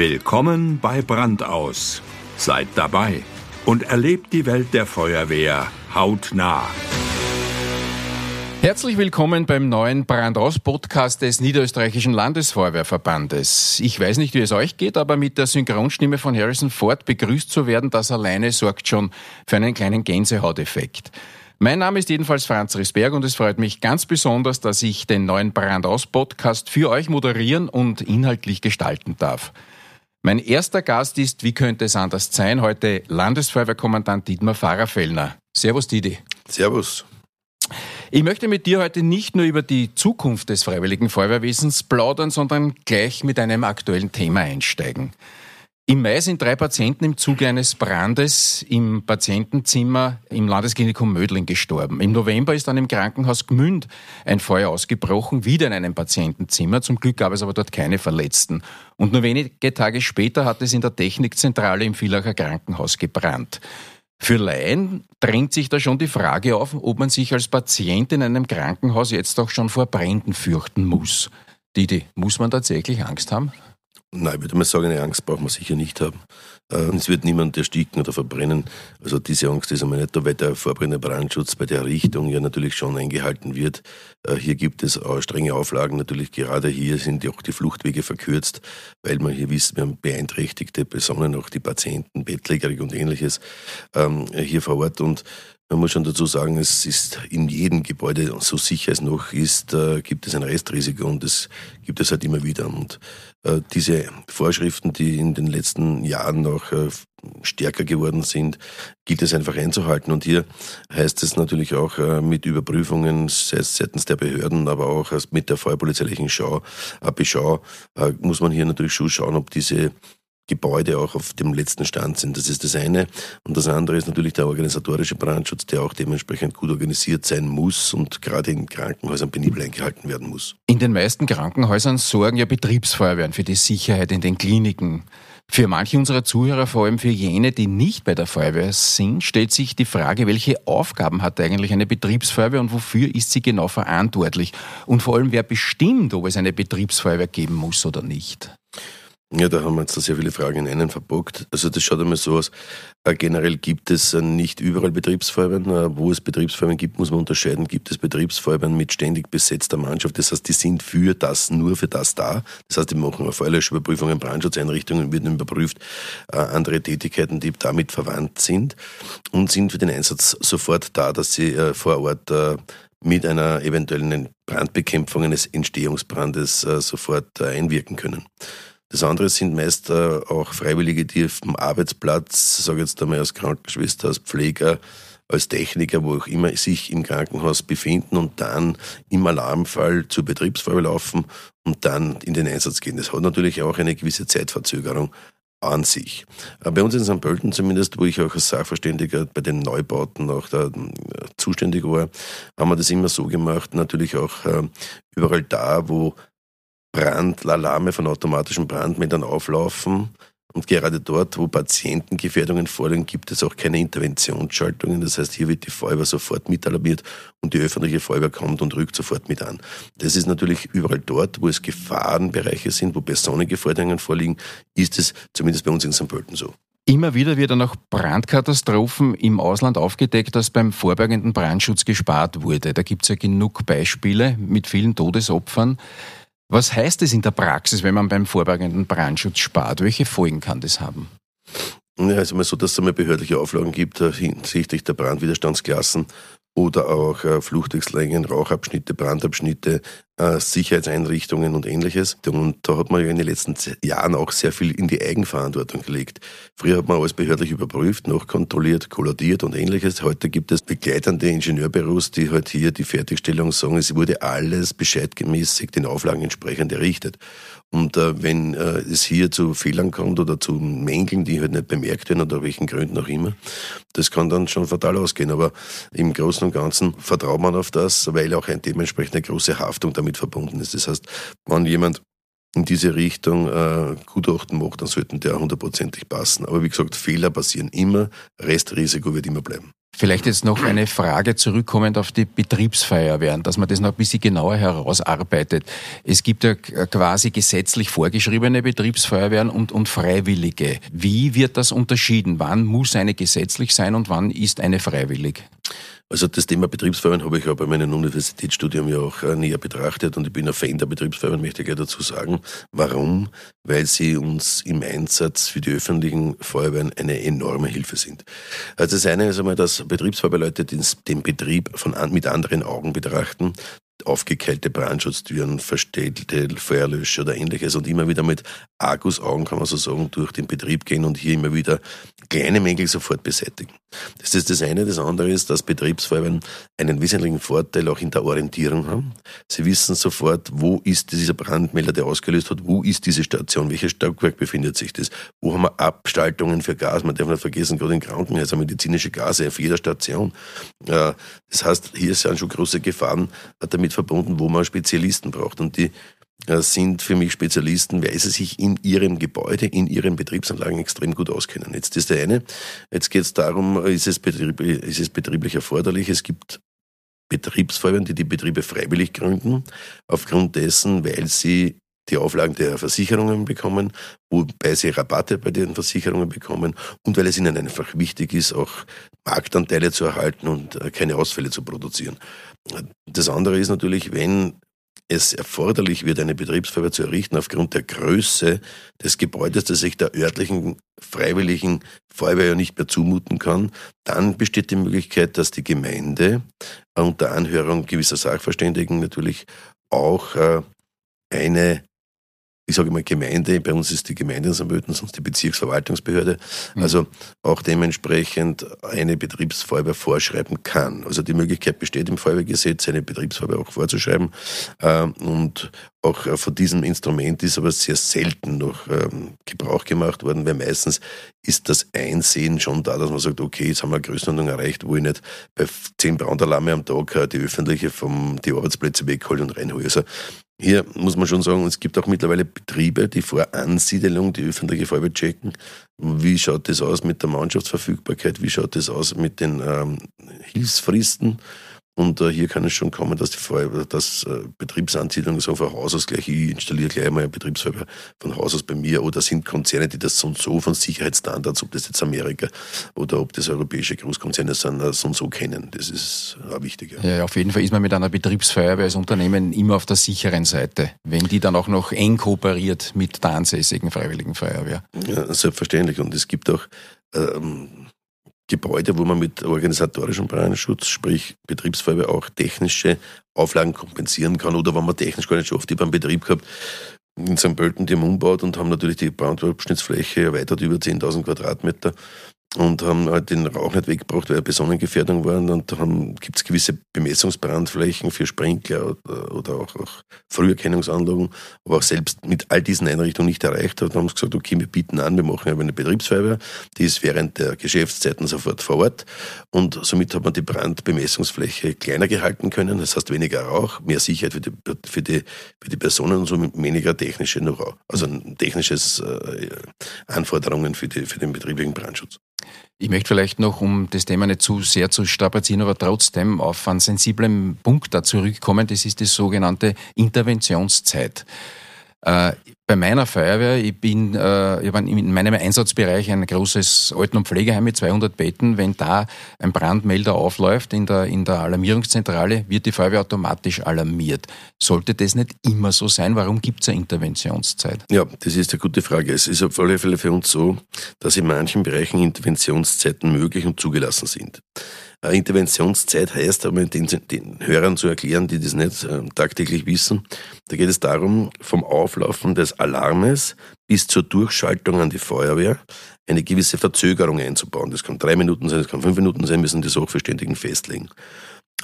Willkommen bei Brandaus. Seid dabei und erlebt die Welt der Feuerwehr hautnah. Herzlich willkommen beim neuen Brandaus-Podcast des Niederösterreichischen Landesfeuerwehrverbandes. Ich weiß nicht, wie es euch geht, aber mit der Synchronstimme von Harrison Ford begrüßt zu werden, das alleine sorgt schon für einen kleinen Gänsehauteffekt. Mein Name ist jedenfalls Franz Risberg und es freut mich ganz besonders, dass ich den neuen Brandaus-Podcast für euch moderieren und inhaltlich gestalten darf. Mein erster Gast ist, wie könnte es anders sein, heute Landesfeuerwehrkommandant Dietmar Fahrerfellner. Servus, Didi. Servus. Ich möchte mit dir heute nicht nur über die Zukunft des Freiwilligen Feuerwehrwesens plaudern, sondern gleich mit einem aktuellen Thema einsteigen. Im Mai sind drei Patienten im Zuge eines Brandes im Patientenzimmer im Landesklinikum Mödling gestorben. Im November ist dann im Krankenhaus Gmünd ein Feuer ausgebrochen, wieder in einem Patientenzimmer. Zum Glück gab es aber dort keine Verletzten. Und nur wenige Tage später hat es in der Technikzentrale im Villacher Krankenhaus gebrannt. Für Laien drängt sich da schon die Frage auf, ob man sich als Patient in einem Krankenhaus jetzt auch schon vor Bränden fürchten muss. Didi, muss man tatsächlich Angst haben? Nein, ich würde mal sagen, eine Angst braucht man sicher nicht haben. Äh, es wird niemand ersticken oder verbrennen. Also diese Angst ist einmal nicht da, weil der vorbrennende Brandschutz bei der Richtung ja natürlich schon eingehalten wird. Äh, hier gibt es auch strenge Auflagen. Natürlich gerade hier sind auch die Fluchtwege verkürzt, weil man hier wisst, wir haben beeinträchtigte Personen, auch die Patienten, Bettlägerig und ähnliches ähm, hier vor Ort. Und man muss schon dazu sagen, es ist in jedem Gebäude, so sicher es noch ist, äh, gibt es ein Restrisiko und das gibt es halt immer wieder. Und äh, diese Vorschriften, die in den letzten Jahren noch äh, stärker geworden sind, gilt es einfach einzuhalten. Und hier heißt es natürlich auch mit Überprüfungen seitens der Behörden, aber auch mit der feuerpolizeilichen Schau, Beschau, muss man hier natürlich schon schauen, ob diese Gebäude auch auf dem letzten Stand sind. Das ist das eine. Und das andere ist natürlich der organisatorische Brandschutz, der auch dementsprechend gut organisiert sein muss und gerade in Krankenhäusern penibel eingehalten werden muss. In den meisten Krankenhäusern sorgen ja Betriebsfeuerwehren für die Sicherheit in den Kliniken. Für manche unserer Zuhörer, vor allem für jene, die nicht bei der Feuerwehr sind, stellt sich die Frage, welche Aufgaben hat eigentlich eine Betriebsfeuerwehr und wofür ist sie genau verantwortlich? Und vor allem, wer bestimmt, ob es eine Betriebsfeuerwehr geben muss oder nicht? Ja, da haben wir jetzt sehr viele Fragen in einen verbockt. Also das schaut einmal so aus. Äh, generell gibt es äh, nicht überall Betriebsfeuerwehren. Äh, wo es Betriebsfeuerwehren gibt, muss man unterscheiden. Gibt es Betriebsfeuerwehren mit ständig besetzter Mannschaft? Das heißt, die sind für das, nur für das da. Das heißt, die machen Feuerlöschüberprüfungen, Brandschutzeinrichtungen, werden überprüft, andere Tätigkeiten, die damit verwandt sind und sind für den Einsatz sofort da, dass sie vor Ort mit einer eventuellen Brandbekämpfung eines Entstehungsbrandes sofort einwirken können. Das andere sind meist äh, auch Freiwillige, die auf dem Arbeitsplatz, sage jetzt einmal als Krankenschwester, als Pfleger, als Techniker, wo auch immer sich im Krankenhaus befinden und dann im Alarmfall zur Betriebsfeuerwehr laufen und dann in den Einsatz gehen. Das hat natürlich auch eine gewisse Zeitverzögerung an sich. Äh, bei uns in St. Pölten zumindest, wo ich auch als Sachverständiger bei den Neubauten auch da äh, zuständig war, haben wir das immer so gemacht, natürlich auch überall da, wo Brandalarme von automatischen Brandmeldern auflaufen. Und gerade dort, wo Patientengefährdungen vorliegen, gibt es auch keine Interventionsschaltungen. Das heißt, hier wird die Feuerwehr sofort mitalarmiert und die öffentliche Feuerwehr kommt und rückt sofort mit an. Das ist natürlich überall dort, wo es Gefahrenbereiche sind, wo Personengefährdungen vorliegen, ist es zumindest bei uns in St. Pölten so. Immer wieder wird dann auch Brandkatastrophen im Ausland aufgedeckt, dass beim vorbeugenden Brandschutz gespart wurde. Da gibt es ja genug Beispiele mit vielen Todesopfern. Was heißt es in der Praxis, wenn man beim vorbeugenden Brandschutz spart? Welche Folgen kann das haben? Ja, es ist immer so, dass es einmal behördliche Auflagen gibt äh, hinsichtlich der Brandwiderstandsklassen oder auch äh, Fluchtwegslängen, Rauchabschnitte, Brandabschnitte, Sicherheitseinrichtungen und ähnliches. Und da hat man ja in den letzten Jahren auch sehr viel in die Eigenverantwortung gelegt. Früher hat man alles behördlich überprüft, noch kontrolliert, kollodiert und ähnliches. Heute gibt es begleitende Ingenieurbüros, die halt hier die Fertigstellung sagen, es wurde alles bescheidgemäßig den Auflagen entsprechend errichtet. Und äh, wenn äh, es hier zu Fehlern kommt oder zu Mängeln, die halt nicht bemerkt werden oder welchen Gründen auch immer, das kann dann schon fatal ausgehen. Aber im Großen und Ganzen vertraut man auf das, weil auch eine dementsprechend große Haftung damit verbunden ist. Das heißt, wenn jemand in diese Richtung äh, Gutachten macht, dann sollten der hundertprozentig passen. Aber wie gesagt, Fehler passieren immer, Restrisiko wird immer bleiben. Vielleicht jetzt noch eine Frage zurückkommend auf die Betriebsfeuerwehren, dass man das noch ein bisschen genauer herausarbeitet. Es gibt ja quasi gesetzlich vorgeschriebene Betriebsfeuerwehren und, und Freiwillige. Wie wird das unterschieden? Wann muss eine gesetzlich sein und wann ist eine freiwillig? Also das Thema Betriebsfeuerwehren habe ich auch bei meinem Universitätsstudium ja auch äh, näher betrachtet und ich bin ein Fan der Betriebsfeuerwehren, möchte ich gleich dazu sagen. Warum? Weil sie uns im Einsatz für die öffentlichen Feuerwehren eine enorme Hilfe sind. Also das eine ist einmal, dass Betriebsfeuerwehrleute den Betrieb von, mit anderen Augen betrachten, aufgekeilte Brandschutztüren, verstellte Feuerlöscher oder ähnliches und immer wieder mit Argusaugen, kann man so sagen, durch den Betrieb gehen und hier immer wieder kleine Mängel sofort beseitigen. Das ist das eine. Das andere ist, dass Betriebsfeuerwehren einen wesentlichen Vorteil auch in der Orientierung haben. Sie wissen sofort, wo ist dieser Brandmelder, der ausgelöst hat, wo ist diese Station, welches Stockwerk befindet sich das, wo haben wir Abstaltungen für Gas. Man darf nicht vergessen, gerade in Krankenhäusern medizinische Gase auf jeder Station. Das heißt, hier sind schon große Gefahren damit verbunden, wo man Spezialisten braucht. Und die äh, sind für mich Spezialisten, weil sie sich in ihrem Gebäude, in ihren Betriebsanlagen extrem gut auskennen. Jetzt ist der eine. Jetzt geht es darum, ist es, betrieb, ist es betrieblich erforderlich? Es gibt Betriebsfeuerwehren, die die Betriebe freiwillig gründen, aufgrund dessen, weil sie die Auflagen der Versicherungen bekommen, wobei sie Rabatte bei den Versicherungen bekommen und weil es ihnen einfach wichtig ist, auch Marktanteile zu erhalten und äh, keine Ausfälle zu produzieren. Das andere ist natürlich, wenn es erforderlich wird, eine Betriebsfeuerwehr zu errichten, aufgrund der Größe des Gebäudes, das sich der örtlichen freiwilligen Feuerwehr ja nicht mehr zumuten kann, dann besteht die Möglichkeit, dass die Gemeinde unter Anhörung gewisser Sachverständigen natürlich auch äh, eine ich sage mal Gemeinde, bei uns ist die Gemeinde in Böten, sonst die Bezirksverwaltungsbehörde, mhm. also auch dementsprechend eine Betriebsfeuerwehr vorschreiben kann. Also die Möglichkeit besteht im Feuerwehrgesetz, eine Betriebsfeuerwehr auch vorzuschreiben. Ähm, und auch äh, von diesem Instrument ist aber sehr selten noch ähm, Gebrauch gemacht worden, weil meistens ist das Einsehen schon da, dass man sagt, okay, jetzt haben wir eine Größenordnung erreicht, wo ich nicht bei zehn Brandalarme am Tag äh, die öffentliche vom, die Arbeitsplätze weghole und reinhole. Also hier muss man schon sagen, es gibt auch mittlerweile Betriebe, die vor Ansiedelung die öffentliche Feuerwehr checken. Wie schaut das aus mit der Mannschaftsverfügbarkeit? Wie schaut das aus mit den ähm, Hilfsfristen? Und äh, hier kann es schon kommen, dass die Feuerwehr, dass äh, Betriebsansiedlungen so von Haus aus gleich, ich installiere gleich einmal eine Betriebsfeuerwehr von Haus aus bei mir oder sind Konzerne, die das so und so von Sicherheitsstandards, ob das jetzt Amerika oder ob das europäische Großkonzerne sind, äh, so und so kennen. Das ist auch wichtig. Ja. ja, auf jeden Fall ist man mit einer Betriebsfeuerwehr als Unternehmen immer auf der sicheren Seite, wenn die dann auch noch eng kooperiert mit der ansässigen Freiwilligen Feuerwehr. Ja, selbstverständlich. Und es gibt auch ähm, Gebäude, wo man mit organisatorischem Brandschutz, sprich Betriebsfeuerwehr, auch technische Auflagen kompensieren kann oder wenn man technisch gar nicht schafft. Ich beim Betrieb gehabt, in St. Pölten, die haben umgebaut und haben natürlich die Brandabschnittsfläche erweitert über 10.000 Quadratmeter und haben halt den Rauch nicht weggebracht, weil er Personengefährdung war. Und dann gibt es gewisse Bemessungsbrandflächen für Sprinkler oder, oder auch, auch, Früherkennungsanlagen, aber auch selbst mit all diesen Einrichtungen nicht erreicht hat. Dann haben sie gesagt, okay, wir bieten an, wir machen eine Betriebsfeuerwehr, die ist während der Geschäftszeiten sofort vor Ort und somit hat man die Brandbemessungsfläche kleiner gehalten können, das heißt weniger Rauch, mehr Sicherheit für die, für die, für die Personen und somit weniger technische Know-how, also technisches äh, Anforderungen für, die, für den betrieblichen Brandschutz. Ich möchte vielleicht noch, um das Thema nicht zu sehr zu strapazieren, aber trotzdem auf einen sensiblen Punkt da zurückkommen. Das ist die sogenannte Interventionszeit. Äh, bei meiner Feuerwehr, ich bin äh, ich in meinem Einsatzbereich ein großes Alten- und Pflegeheim mit 200 Betten. Wenn da ein Brandmelder aufläuft in der, in der Alarmierungszentrale, wird die Feuerwehr automatisch alarmiert. Sollte das nicht immer so sein? Warum gibt es eine Interventionszeit? Ja, das ist eine gute Frage. Es ist auf alle Fälle für uns so, dass in manchen Bereichen Interventionszeiten möglich und zugelassen sind. Interventionszeit heißt, um den, den Hörern zu erklären, die das nicht äh, tagtäglich wissen, da geht es darum, vom Auflaufen des Alarmes bis zur Durchschaltung an die Feuerwehr eine gewisse Verzögerung einzubauen. Das kann drei Minuten sein, das kann fünf Minuten sein, müssen die Sachverständigen festlegen.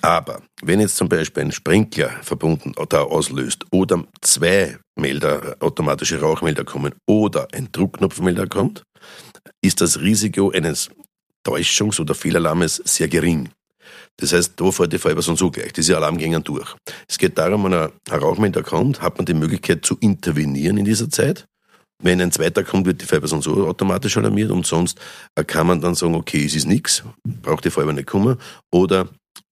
Aber wenn jetzt zum Beispiel ein Sprinkler verbunden da auslöst oder zwei Melder, automatische Rauchmelder kommen oder ein Druckknopfmelder kommt, ist das Risiko eines Täuschungs- oder Fehlalarmes sehr gering. Das heißt, da fährt die Feuerwehr sonst so gleich. Diese Alarm gehen durch. Es geht darum, wenn ein Rauchmelder kommt, hat man die Möglichkeit zu intervenieren in dieser Zeit Wenn ein zweiter kommt, wird die sonst so automatisch alarmiert und sonst äh, kann man dann sagen, okay, es ist nichts, braucht die Feuerwehr nicht kommen oder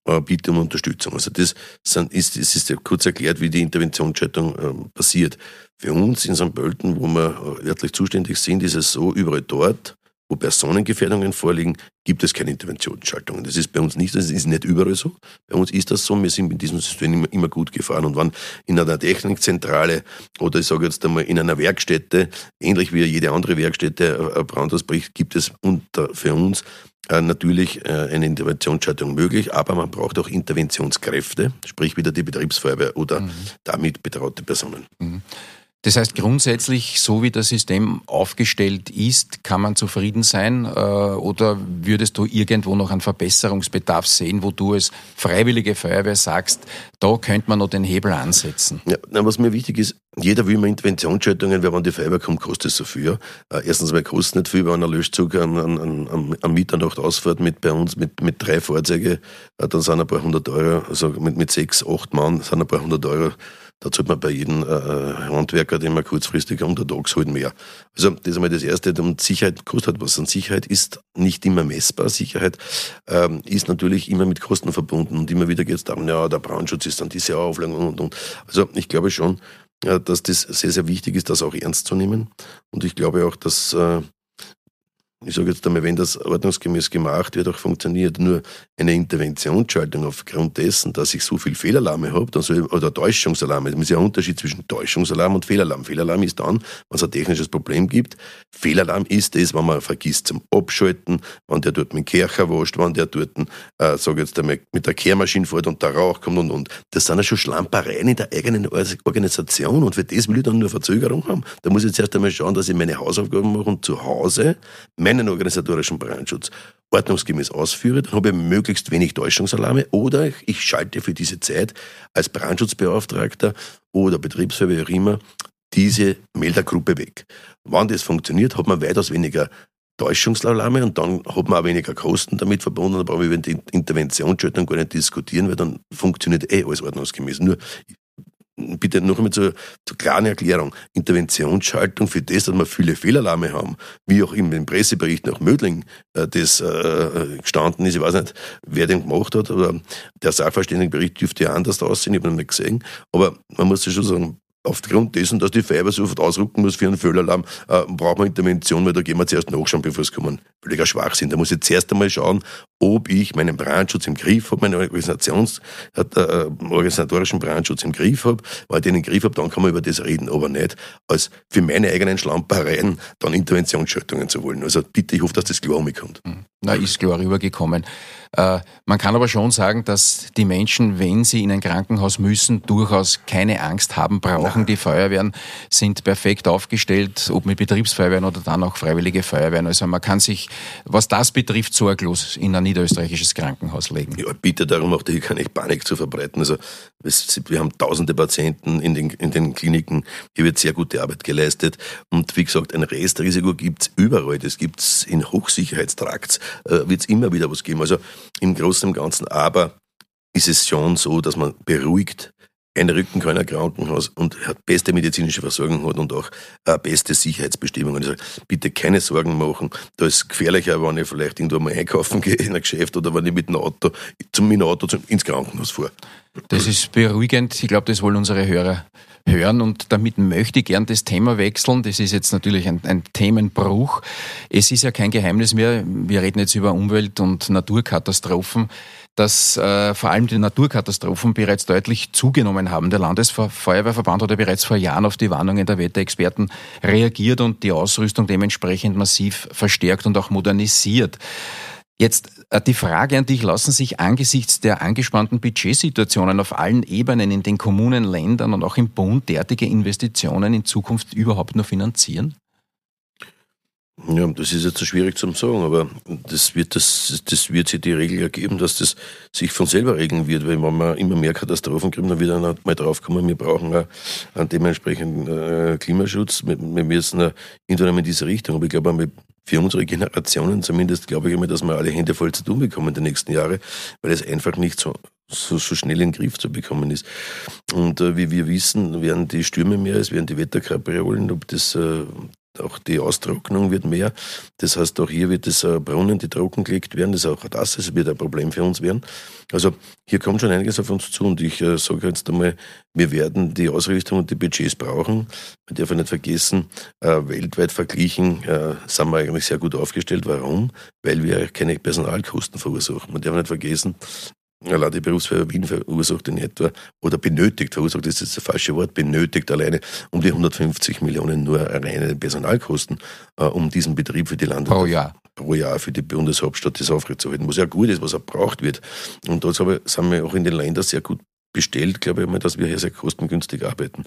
äh, bitte um Unterstützung. Also das sind, ist, es ist ja kurz erklärt, wie die Interventionsschaltung äh, passiert. Für uns in St. Pölten, wo wir äh, örtlich zuständig sind, ist es so, überall dort, wo Personengefährdungen vorliegen, gibt es keine Interventionsschaltungen. Das ist bei uns nicht, das ist nicht überall so. Bei uns ist das so, wir sind mit diesem System immer, gut gefahren. Und wenn in einer Technikzentrale oder ich sage jetzt einmal in einer Werkstätte, ähnlich wie jede andere Werkstätte ein Brand ausbricht, gibt es unter, für uns äh, natürlich äh, eine Interventionsschaltung möglich, aber man braucht auch Interventionskräfte, sprich wieder die Betriebsfeuerwehr oder mhm. damit betraute Personen. Mhm. Das heißt, grundsätzlich, so wie das System aufgestellt ist, kann man zufrieden sein? Äh, oder würdest du irgendwo noch einen Verbesserungsbedarf sehen, wo du als freiwillige Feuerwehr sagst, da könnte man noch den Hebel ansetzen? Ja, was mir wichtig ist, jeder will immer Interventionsschaltungen, weil wenn die Feuerwehr kommt, kostet es so viel. Äh, erstens weil kostet nicht viel, wenn ein Löschzug an, an, an, an Mitternacht ausfährt mit bei uns mit, mit drei Fahrzeugen, äh, dann sind ein paar hundert Euro, also mit, mit sechs, acht Mann sind ein paar hundert Euro da zahlt man bei jedem äh, Handwerker, den man kurzfristig untertags halt mehr. Also das ist einmal das Erste. Und Sicherheit kostet was. Und Sicherheit ist nicht immer messbar. Sicherheit ähm, ist natürlich immer mit Kosten verbunden. Und immer wieder geht es darum, ja, der Brandschutz ist dann diese Auflagen und, und, und. Also ich glaube schon, äh, dass das sehr, sehr wichtig ist, das auch ernst zu nehmen. Und ich glaube auch, dass äh, ich sage jetzt einmal, wenn das ordnungsgemäß gemacht wird, auch funktioniert, nur eine Interventionsschaltung aufgrund dessen, dass ich so viel Fehlalarme habe, dann oder Täuschungsalarme, es ist ja ein Unterschied zwischen Täuschungsalarm und Fehlalarm. Fehlalarm ist dann, wenn es ein technisches Problem gibt. Fehlalarm ist es, wenn man vergisst zum Abschalten, wenn der dort mit dem Kercher wascht, wenn der dort, äh, sage jetzt einmal, mit der Kehrmaschine fährt und der Rauch kommt und, und. Das sind ja schon Schlampereien in der eigenen Organisation und für das will ich dann nur Verzögerung haben. Da muss ich jetzt erst einmal schauen, dass ich meine Hausaufgaben mache und zu Hause mein meinen organisatorischen Brandschutz ordnungsgemäß ausführe, dann habe ich möglichst wenig Täuschungsalarme oder ich schalte für diese Zeit als Brandschutzbeauftragter oder Betriebsfeuerwehr immer diese Meldergruppe weg. Wann das funktioniert, hat man weitaus weniger Täuschungsalarme und dann hat man auch weniger Kosten damit verbunden, da brauche ich über die Interventionsschaltung gar nicht diskutieren, weil dann funktioniert eh alles ordnungsgemäß. Nur bitte noch einmal zur, zur klaren Erklärung. Interventionsschaltung für das, dass wir viele Fehlalarme haben, wie auch im, im Pressebericht nach Mödling äh, das äh, gestanden ist. Ich weiß nicht, wer den gemacht hat, aber der Sachverständigenbericht dürfte ja anders aussehen, ich habe ihn nicht gesehen. Aber man muss ja schon sagen, aufgrund dessen, dass die Feuerwehr so oft ausrücken muss für einen Fehlalarm, äh, braucht man Intervention, weil da gehen wir zuerst nachschauen, bevor es kommen. Völliger Schwachsinn. Da muss ich zuerst einmal schauen, ob ich meinen Brandschutz im Griff habe, meinen Organisations, äh, organisatorischen Brandschutz im Griff habe. Weil ich den im Griff habe, dann kann man über das reden, aber nicht als für meine eigenen Schlampereien dann Interventionsschaltungen zu wollen. Also bitte, ich hoffe, dass das klar umkommt. Hm. Na, ist klar rübergekommen. Äh, man kann aber schon sagen, dass die Menschen, wenn sie in ein Krankenhaus müssen, durchaus keine Angst haben brauchen. Nein. Die Feuerwehren sind perfekt aufgestellt, ob mit Betriebsfeuerwehren oder dann auch freiwillige Feuerwehren. Also man kann sich, was das betrifft, sorglos in ein niederösterreichisches Krankenhaus legen. Ja, bitte darum auch hier keine Panik zu verbreiten. Also wir haben tausende Patienten in den, in den Kliniken, hier wird sehr gute Arbeit geleistet. Und wie gesagt, ein Restrisiko gibt es überall. Das gibt es in Hochsicherheitstrakts, äh, wird es immer wieder was geben. Also im Großen und Ganzen. Aber ist es schon so, dass man beruhigt ein Rückenkörner Krankenhaus und hat beste medizinische Versorgung hat und auch äh, beste Sicherheitsbestimmungen. Also bitte keine Sorgen machen. Da ist gefährlicher, wenn ich vielleicht irgendwo mal einkaufen gehe in ein Geschäft oder wenn ich mit dem Auto, zum, mit dem Auto zum, ins Krankenhaus fahre. Das ist beruhigend. Ich glaube, das wollen unsere Hörer hören und damit möchte ich gern das Thema wechseln. Das ist jetzt natürlich ein, ein, Themenbruch. Es ist ja kein Geheimnis mehr. Wir reden jetzt über Umwelt- und Naturkatastrophen dass äh, vor allem die Naturkatastrophen bereits deutlich zugenommen haben. Der Landesfeuerwehrverband hat ja bereits vor Jahren auf die Warnungen der Wetterexperten reagiert und die Ausrüstung dementsprechend massiv verstärkt und auch modernisiert. Jetzt äh, die Frage an dich, lassen sich angesichts der angespannten Budgetsituationen auf allen Ebenen in den Kommunen, Ländern und auch im Bund derartige Investitionen in Zukunft überhaupt nur finanzieren? Ja, das ist jetzt so schwierig zu sagen, aber das wird, das, das wird sich die Regel ergeben, dass das sich von selber regeln wird, weil wenn wir immer mehr Katastrophen kriegen, dann wird einer mal draufkommen, wir brauchen auch einen dementsprechenden äh, Klimaschutz. Wir, müssen irgendwann in diese Richtung, aber ich glaube, für unsere Generationen zumindest, glaube ich immer, dass wir alle Hände voll zu tun bekommen in den nächsten Jahren, weil es einfach nicht so so, so schnell in den Griff zu bekommen ist. Und äh, wie wir wissen, werden die Stürme mehr, es werden die Wetterkapriolen, ob das äh, auch die Austrocknung wird mehr. Das heißt, auch hier wird es äh, Brunnen, die trockengelegt werden. Das ist auch das, das wird ein Problem für uns werden. Also hier kommt schon einiges auf uns zu und ich äh, sage jetzt einmal, wir werden die Ausrichtung und die Budgets brauchen. Man darf nicht vergessen, äh, weltweit verglichen äh, sind wir eigentlich sehr gut aufgestellt. Warum? Weil wir keine Personalkosten verursachen. Man darf nicht vergessen, Allein die Berufsfeuerwehr Wien verursacht in etwa, oder benötigt, verursacht ist jetzt das falsche Wort, benötigt alleine um die 150 Millionen nur reine Personalkosten, äh, um diesen Betrieb für die Lande pro Jahr. pro Jahr für die Bundeshauptstadt das aufrechtzuerhalten, was ja gut ist, was auch braucht wird. Und dort sind wir auch in den Ländern sehr gut bestellt, glaube ich mal, dass wir hier sehr kostengünstig arbeiten.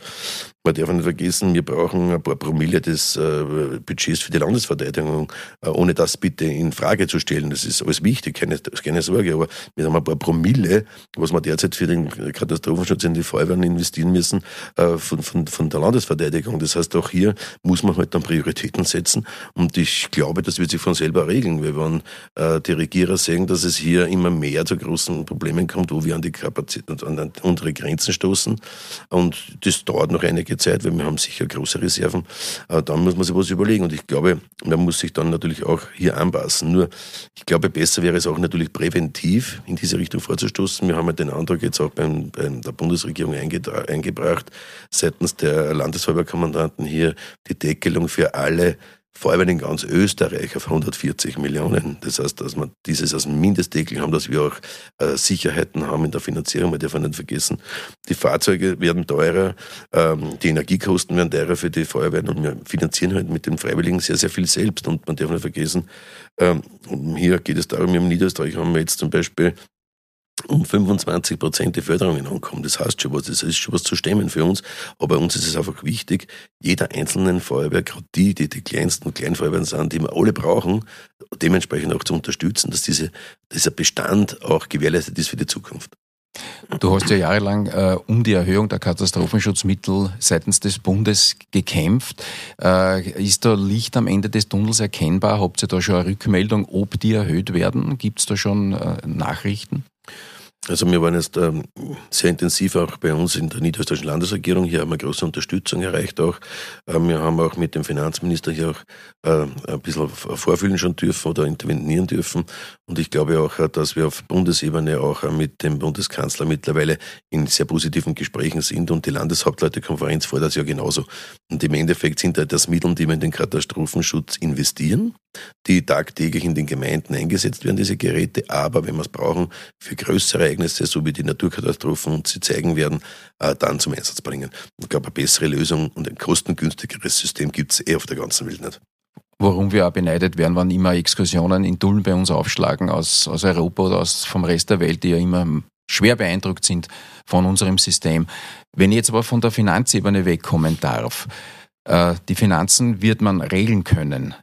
Man darf nicht vergessen, wir brauchen ein paar Promille des äh, Budgets für die Landesverteidigung, äh, ohne das bitte in Frage zu stellen. Das ist alles wichtig, keine, keine Sorge, aber wir haben ein paar Promille, was wir derzeit für den Katastrophenschutz in die Feuerwehren investieren müssen, äh, von, von, von der Landesverteidigung. Das heißt, auch hier muss man halt dann Prioritäten setzen und ich glaube, das wird sich von selber regeln. Wir werden äh, die Regierer sehen, dass es hier immer mehr zu großen Problemen kommt, wo wir an die Kapazität, an unsere Grenzen stoßen und das dauert noch einige Zeit, weil wir haben sicher große Reserven. Aber dann muss man sich was überlegen. Und ich glaube, man muss sich dann natürlich auch hier anpassen. Nur, ich glaube, besser wäre es auch natürlich präventiv in diese Richtung vorzustoßen. Wir haben ja den Antrag jetzt auch beim, bei der Bundesregierung eingebracht, seitens der Landesfeuerwehrkommandanten hier die Deckelung für alle Feuerwehren in ganz Österreich auf 140 Millionen. Das heißt, dass wir dieses als Mindestdeckel haben, dass wir auch äh, Sicherheiten haben in der Finanzierung. Man darf nicht vergessen, die Fahrzeuge werden teurer, ähm, die Energiekosten werden teurer für die Feuerwehren und wir finanzieren halt mit den Freiwilligen sehr, sehr viel selbst. Und man darf nicht vergessen, ähm, hier geht es darum, im Niederösterreich haben wir jetzt zum Beispiel um 25 Prozent die Förderungen ankommen. Das heißt schon was, das ist schon was zu stemmen für uns. Aber uns ist es einfach wichtig, jeder einzelnen Feuerwehr, gerade die, die die kleinsten Kleinfeuerwehren sind, die wir alle brauchen, dementsprechend auch zu unterstützen, dass diese, dieser Bestand auch gewährleistet ist für die Zukunft. Du hast ja jahrelang äh, um die Erhöhung der Katastrophenschutzmittel seitens des Bundes gekämpft. Äh, ist da Licht am Ende des Tunnels erkennbar? Habt ihr da schon eine Rückmeldung, ob die erhöht werden? Gibt es da schon äh, Nachrichten? Also wir waren jetzt ähm, sehr intensiv auch bei uns in der niederösterreichischen Landesregierung. Hier haben wir große Unterstützung erreicht auch. Ähm, wir haben auch mit dem Finanzminister hier auch äh, ein bisschen vorfühlen schon dürfen oder intervenieren dürfen. Und ich glaube auch, dass wir auf Bundesebene auch mit dem Bundeskanzler mittlerweile in sehr positiven Gesprächen sind und die Landeshauptleutekonferenz fordert ja genauso. Und im Endeffekt sind das Mittel, die wir in den Katastrophenschutz investieren, die tagtäglich in den Gemeinden eingesetzt werden, diese Geräte. Aber wenn wir es brauchen, für größere Ereignisse, so wie die Naturkatastrophen uns sie zeigen werden, äh, dann zum Einsatz bringen. Ich glaube, eine bessere Lösung und ein kostengünstigeres System gibt es eh auf der ganzen Welt nicht. Worum wir auch beneidet werden, wann immer Exkursionen in Tulln bei uns aufschlagen aus, aus Europa oder aus, vom Rest der Welt, die ja immer schwer beeindruckt sind von unserem System. Wenn ich jetzt aber von der Finanzebene wegkommen darf, äh, die Finanzen wird man regeln können.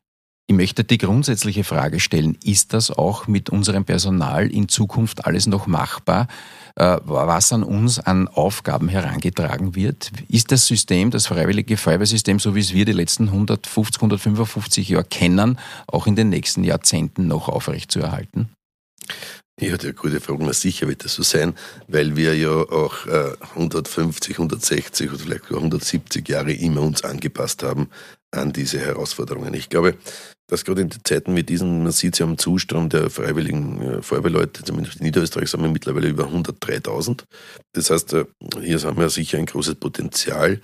Ich möchte die grundsätzliche Frage stellen, ist das auch mit unserem Personal in Zukunft alles noch machbar, äh, was an uns an Aufgaben herangetragen wird? Ist das System, das freiwillige Feuerwehrsystem, so wie es wir die letzten 150, 155 Jahre kennen, auch in den nächsten Jahrzehnten noch aufrechtzuerhalten? Ja, die gute Frage. Sicher wird das so sein, weil wir ja auch äh, 150, 160 oder vielleicht 170 Jahre immer uns angepasst haben an diese Herausforderungen. Ich glaube, dass gerade in Zeiten wie diesen, man sieht ja am Zustand der freiwilligen äh, Feuerwehrleute, zumindest in Niederösterreich sind wir mittlerweile über 103.000. Das heißt, äh, hier haben wir sicher ein großes Potenzial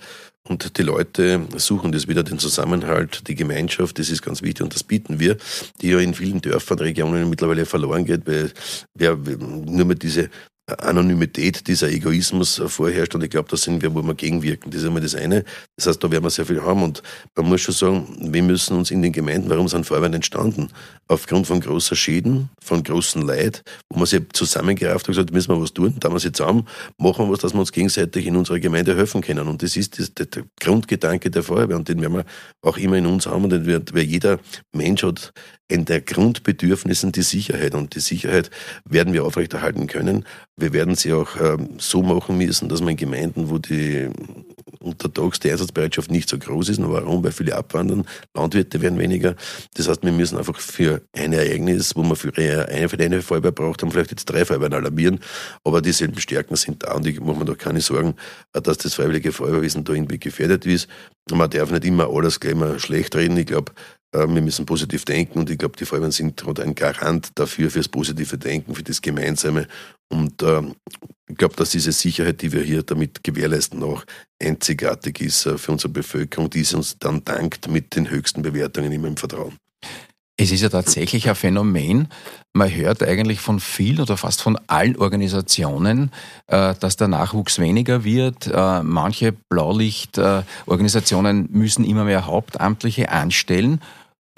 und die Leute suchen das wieder, den Zusammenhalt, die Gemeinschaft, das ist ganz wichtig. Und das bieten wir, die ja in vielen Dörfern, Regionen mittlerweile verloren geht, weil wir nur mit diese Anonymität, dieser Egoismus vorherrscht und ich glaube, da sind wir, wo wir gegenwirken. Das ist einmal das eine. Das heißt, da werden wir sehr viel haben und man muss schon sagen, wir müssen uns in den Gemeinden, warum sind Feuerwehren entstanden? Aufgrund von großer Schäden, von großen Leid, wo man sich zusammengerafft hat und gesagt, müssen wir was tun, da wir sie zusammen, machen wir was, dass wir uns gegenseitig in unserer Gemeinde helfen können. Und das ist das, der Grundgedanke der Feuerwehr und den werden wir auch immer in uns haben und den wird, weil jeder Mensch hat in der Grundbedürfnissen die Sicherheit und die Sicherheit werden wir aufrechterhalten können. Wir werden sie auch ähm, so machen müssen, dass man in Gemeinden, wo die untertags die Einsatzbereitschaft nicht so groß ist, warum? Weil viele abwandern, Landwirte werden weniger. Das heißt, wir müssen einfach für ein Ereignis, wo man für eine, für eine Feuerwehr braucht, haben vielleicht jetzt drei Feuerwehren alarmieren, aber dieselben Stärken sind da und ich mache mir da keine Sorgen, dass das freiwillige Feuerwehrwesen da irgendwie gefährdet ist. Man darf nicht immer alles gleich mal schlecht reden. Ich glaube, äh, wir müssen positiv denken und ich glaube, die Feuerwehren sind ein Garant dafür, fürs positive Denken, für das Gemeinsame. Und äh, ich glaube, dass diese Sicherheit, die wir hier damit gewährleisten, auch einzigartig ist äh, für unsere Bevölkerung, die es uns dann dankt mit den höchsten Bewertungen immer im Vertrauen. Es ist ja tatsächlich ein Phänomen. Man hört eigentlich von vielen oder fast von allen Organisationen, äh, dass der Nachwuchs weniger wird. Äh, manche Blaulichtorganisationen müssen immer mehr Hauptamtliche anstellen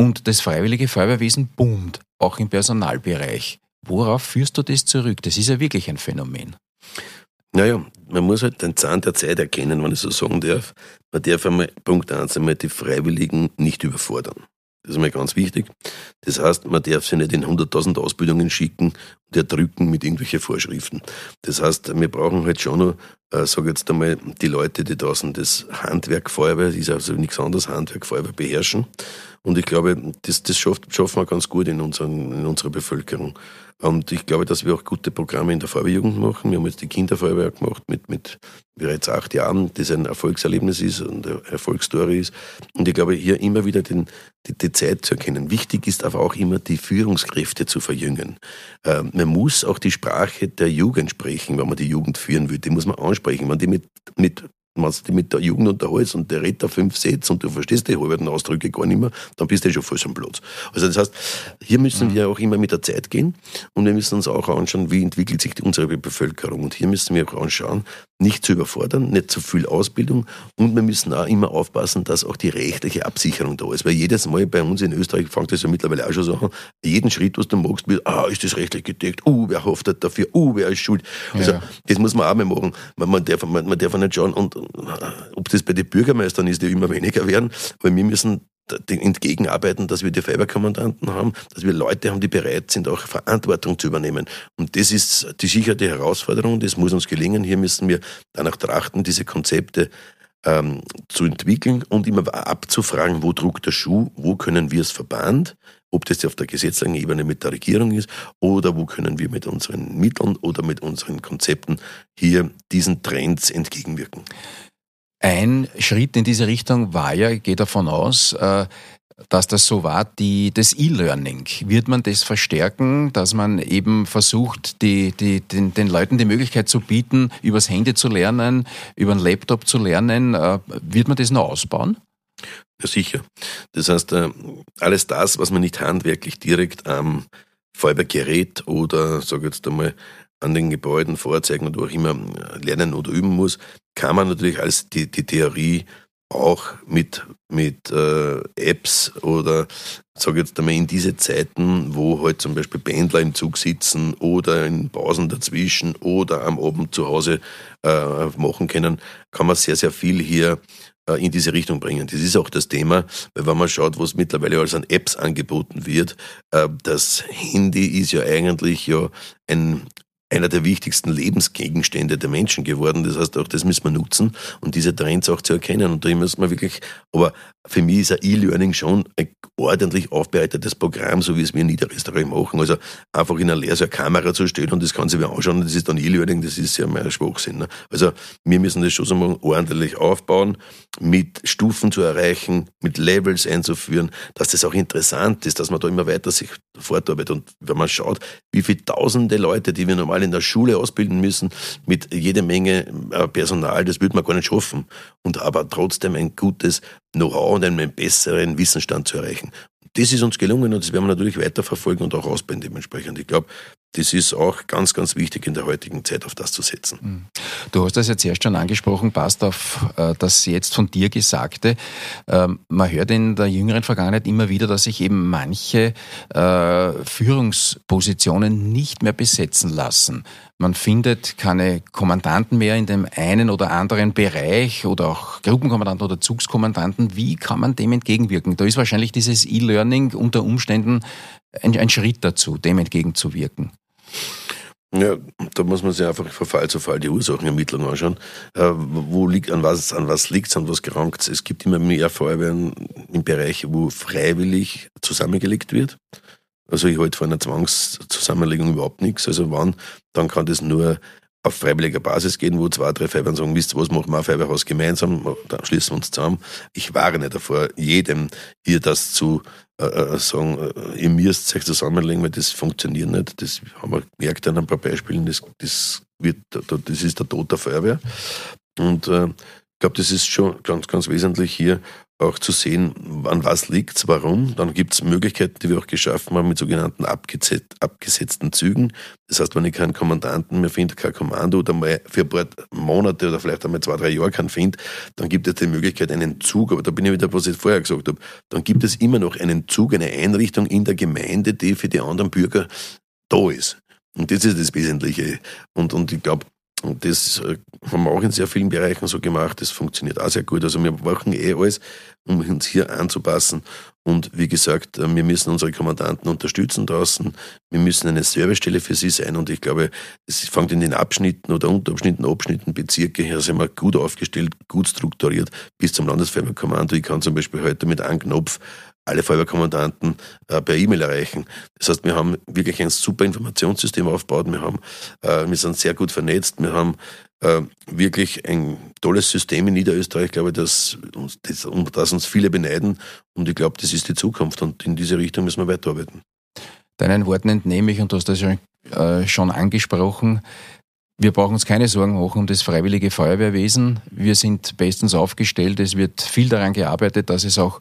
und das freiwillige Feuerwehrwesen boomt, auch im Personalbereich. Worauf führst du das zurück? Das ist ja wirklich ein Phänomen. Naja, man muss halt den Zahn der Zeit erkennen, wenn ich so sagen darf. Man darf einmal, Punkt eins, einmal die Freiwilligen nicht überfordern. Das ist mir ganz wichtig. Das heißt, man darf sie nicht in 100.000 Ausbildungen schicken und erdrücken mit irgendwelchen Vorschriften. Das heißt, wir brauchen halt schon noch, äh, sage jetzt einmal, die Leute, die draußen das Handwerk Feuerwehr, ist also nichts anderes, Handwerk Feuerwehr beherrschen. Und ich glaube, das, das schafft, schaffen wir ganz gut in, unseren, in unserer Bevölkerung. Und ich glaube, dass wir auch gute Programme in der Feuerwehrjugend machen. Wir haben jetzt die Kinderfeuerwehr gemacht mit, mit bereits acht Jahren, das ein Erfolgserlebnis ist und eine Erfolgsstory ist. Und ich glaube, hier immer wieder den, die, die Zeit zu erkennen. Wichtig ist aber auch immer, die Führungskräfte zu verjüngen. Ähm, man muss auch die Sprache der Jugend sprechen, wenn man die Jugend führen will. Die muss man ansprechen. Wenn die mit, mit wenn du dich mit der Jugend unterhältst und der redet da fünf Sätze und du verstehst die halben Ausdrücke gar nicht mehr, dann bist du schon voll am Platz. Also das heißt, hier müssen mhm. wir auch immer mit der Zeit gehen und wir müssen uns auch anschauen, wie entwickelt sich unsere Bevölkerung. Und hier müssen wir auch anschauen, nicht zu überfordern, nicht zu viel Ausbildung und wir müssen auch immer aufpassen, dass auch die rechtliche Absicherung da ist. Weil jedes Mal bei uns in Österreich fängt das ja mittlerweile auch schon so an, jeden Schritt, was du machst, wird, ah, ist das rechtlich gedeckt, uh, wer haftet dafür, uh, wer ist schuld. Also ja. das muss man auch mal machen. Man, man, darf, man, man darf nicht schauen, und, ob das bei den Bürgermeistern ist, die immer weniger werden, weil wir müssen entgegenarbeiten, dass wir die Feuerwehrkommandanten haben, dass wir Leute haben, die bereit sind, auch Verantwortung zu übernehmen. Und das ist die sicherte Herausforderung, das muss uns gelingen. Hier müssen wir danach trachten, diese Konzepte ähm, zu entwickeln und immer abzufragen, wo druckt der Schuh, wo können wir es Verband, ob das auf der gesetzlichen Ebene mit der Regierung ist oder wo können wir mit unseren Mitteln oder mit unseren Konzepten hier diesen Trends entgegenwirken. Ein Schritt in diese Richtung war ja, ich gehe davon aus, äh, dass das so war, die, das E-Learning. Wird man das verstärken, dass man eben versucht, die, die, den, den Leuten die Möglichkeit zu bieten, übers Handy zu lernen, über einen Laptop zu lernen? Äh, wird man das noch ausbauen? Ja, sicher. Das heißt, äh, alles das, was man nicht handwerklich direkt am Feuerwehrgerät oder, sage jetzt einmal, an den Gebäuden, Vorzeigen oder auch immer lernen oder üben muss, kann man natürlich als die, die Theorie auch mit, mit äh, Apps oder sage jetzt einmal in diese Zeiten, wo halt zum Beispiel Pendler im Zug sitzen oder in Pausen dazwischen oder am Abend zu Hause äh, machen können, kann man sehr, sehr viel hier äh, in diese Richtung bringen. Das ist auch das Thema, weil wenn man schaut, was mittlerweile alles an Apps angeboten wird, äh, das Handy ist ja eigentlich ja ein, einer der wichtigsten Lebensgegenstände der Menschen geworden. Das heißt, auch das müssen wir nutzen und diese Trends auch zu erkennen. Und da müssen wir wirklich, aber für mich ist ein E-Learning schon ein ordentlich aufbereitetes Programm, so wie es wir in Niederösterreich machen. Also einfach in einer eine Kamera zu stellen und das kann sich mir anschauen, das ist dann E-Learning, das ist ja mehr Schwachsinn. Ne? Also wir müssen das schon so mal ordentlich aufbauen, mit Stufen zu erreichen, mit Levels einzuführen, dass das auch interessant ist, dass man da immer weiter sich fortarbeitet. Und wenn man schaut, wie viele tausende Leute, die wir normal in der Schule ausbilden müssen, mit jede Menge äh, Personal, das würde man gar nicht schaffen. Und aber trotzdem ein gutes Know-how und einen besseren Wissensstand zu erreichen. Das ist uns gelungen und das werden wir natürlich weiterverfolgen und auch ausbauen dementsprechend. Ich glaube, das ist auch ganz, ganz wichtig in der heutigen Zeit, auf das zu setzen. Mhm. Du hast das jetzt erst schon angesprochen, passt auf äh, das jetzt von dir Gesagte. Ähm, man hört in der jüngeren Vergangenheit immer wieder, dass sich eben manche äh, Führungspositionen nicht mehr besetzen lassen. Man findet keine Kommandanten mehr in dem einen oder anderen Bereich oder auch Gruppenkommandanten oder Zugskommandanten. Wie kann man dem entgegenwirken? Da ist wahrscheinlich dieses E-Learning unter Umständen ein, ein Schritt dazu, dem entgegenzuwirken. Ja, da muss man sich einfach von Fall zu Fall die Ursachenermittlung anschauen. Äh, wo liegt, an was, an was liegt's, an was gerankt Es gibt immer mehr Feuerwehren im Bereich, wo freiwillig zusammengelegt wird. Also ich halte von einer Zwangszusammenlegung überhaupt nichts. Also wann, dann kann das nur auf freiwilliger Basis gehen, wo zwei, drei Feuerwehren sagen, wisst ihr was, machen wir ein Feuerwehrhaus gemeinsam, dann schließen wir uns zusammen. Ich warne davor, jedem hier das zu äh, äh sagen, äh, ihr müsst euch zusammenlegen, weil das funktioniert nicht. Das haben wir gemerkt an ein paar Beispielen, das, das, wird, das ist der Tod der Feuerwehr. Und äh, ich glaube, das ist schon ganz, ganz wesentlich hier, auch zu sehen, an was liegt es, warum. Dann gibt es Möglichkeiten, die wir auch geschaffen haben mit sogenannten abgesetzten Zügen. Das heißt, wenn ich keinen Kommandanten mehr finde, kein Kommando oder mal für ein paar Monate oder vielleicht einmal zwei, drei Jahre keinen finde, dann gibt es die Möglichkeit, einen Zug, aber da bin ich wieder, was ich vorher gesagt habe, dann gibt es immer noch einen Zug, eine Einrichtung in der Gemeinde, die für die anderen Bürger da ist. Und das ist das Wesentliche. Und, und ich glaube, und das äh, haben wir auch in sehr vielen Bereichen so gemacht. Das funktioniert auch sehr gut. Also wir machen eh alles, um uns hier anzupassen. Und wie gesagt, äh, wir müssen unsere Kommandanten unterstützen draußen. Wir müssen eine Servicestelle für sie sein. Und ich glaube, es fängt in den Abschnitten oder Unterabschnitten, Abschnitten, Bezirke her, sind wir gut aufgestellt, gut strukturiert bis zum Landesfeuerwehrkommando. Ich kann zum Beispiel heute mit einem Knopf alle Feuerwehrkommandanten äh, per E-Mail erreichen. Das heißt, wir haben wirklich ein super Informationssystem aufgebaut. Wir, haben, äh, wir sind sehr gut vernetzt. Wir haben äh, wirklich ein tolles System in Niederösterreich, glaube ich, das, das, um das uns viele beneiden. Und ich glaube, das ist die Zukunft. Und in diese Richtung müssen wir weiterarbeiten. Deinen Worten entnehme ich, und du hast das ja äh, schon angesprochen, wir brauchen uns keine Sorgen machen um das freiwillige Feuerwehrwesen. Wir sind bestens aufgestellt. Es wird viel daran gearbeitet, dass es auch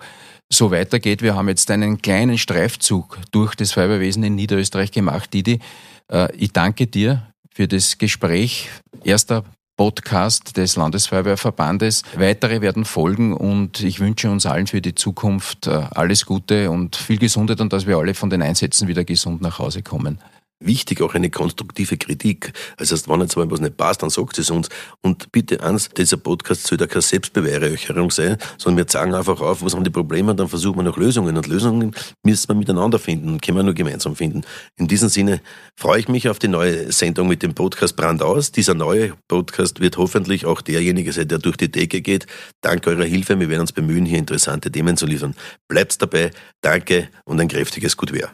so weitergeht. Wir haben jetzt einen kleinen Streifzug durch das Feuerwehrwesen in Niederösterreich gemacht, Didi. Äh, ich danke dir für das Gespräch. Erster Podcast des Landesfeuerwehrverbandes. Weitere werden folgen und ich wünsche uns allen für die Zukunft äh, alles Gute und viel Gesundheit und dass wir alle von den Einsätzen wieder gesund nach Hause kommen wichtig, auch eine konstruktive Kritik. Also, wenn jetzt mal was nicht passt, dann sagt es uns. Und bitte eins, dieser Podcast soll ja keine Selbstbeweihräucherung sein, sondern wir zeigen einfach auf, was haben die Probleme dann versuchen wir nach Lösungen. Und Lösungen müssen wir miteinander finden und können wir nur gemeinsam finden. In diesem Sinne freue ich mich auf die neue Sendung mit dem Podcast Brand aus. Dieser neue Podcast wird hoffentlich auch derjenige sein, der durch die Decke geht. Dank eurer Hilfe. Wir werden uns bemühen, hier interessante Themen zu liefern. Bleibt dabei. Danke und ein kräftiges Gutwehr.